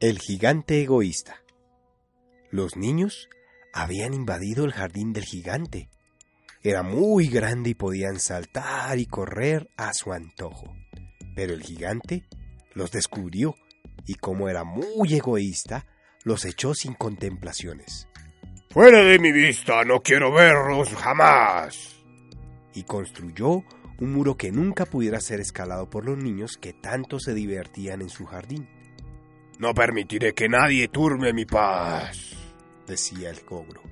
El gigante egoísta. Los niños habían invadido el jardín del gigante. Era muy grande y podían saltar y correr a su antojo. Pero el gigante los descubrió y como era muy egoísta, los echó sin contemplaciones. Fuera de mi vista, no quiero verlos jamás. Y construyó un muro que nunca pudiera ser escalado por los niños que tanto se divertían en su jardín. No permitiré que nadie turme mi paz, decía el cobro.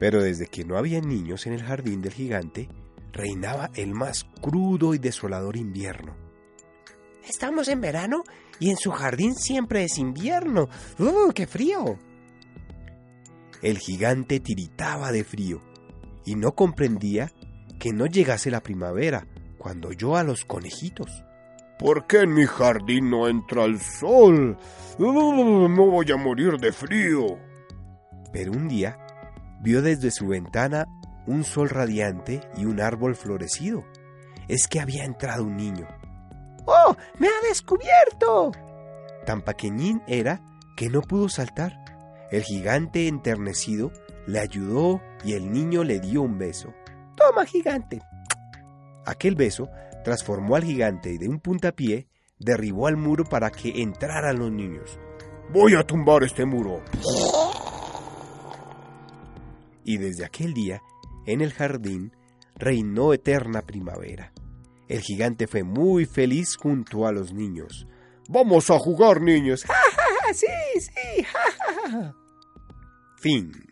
Pero desde que no había niños en el jardín del gigante, reinaba el más crudo y desolador invierno. Estamos en verano y en su jardín siempre es invierno. ¡Uh, qué frío! El gigante tiritaba de frío y no comprendía que no llegase la primavera cuando oyó a los conejitos. ¿Por qué en mi jardín no entra el sol? No voy a morir de frío. Pero un día vio desde su ventana un sol radiante y un árbol florecido. Es que había entrado un niño. ¡Oh! ¡Me ha descubierto! Tan pequeñín era que no pudo saltar. El gigante enternecido le ayudó y el niño le dio un beso. Toma, gigante. Aquel beso transformó al gigante y de un puntapié derribó al muro para que entraran los niños. Voy a tumbar este muro. Y desde aquel día, en el jardín, reinó eterna primavera. El gigante fue muy feliz junto a los niños. Vamos a jugar, niños. sí, sí. fin.